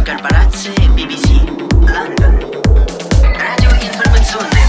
Luca Carparazze BBC, London. Radio Informazione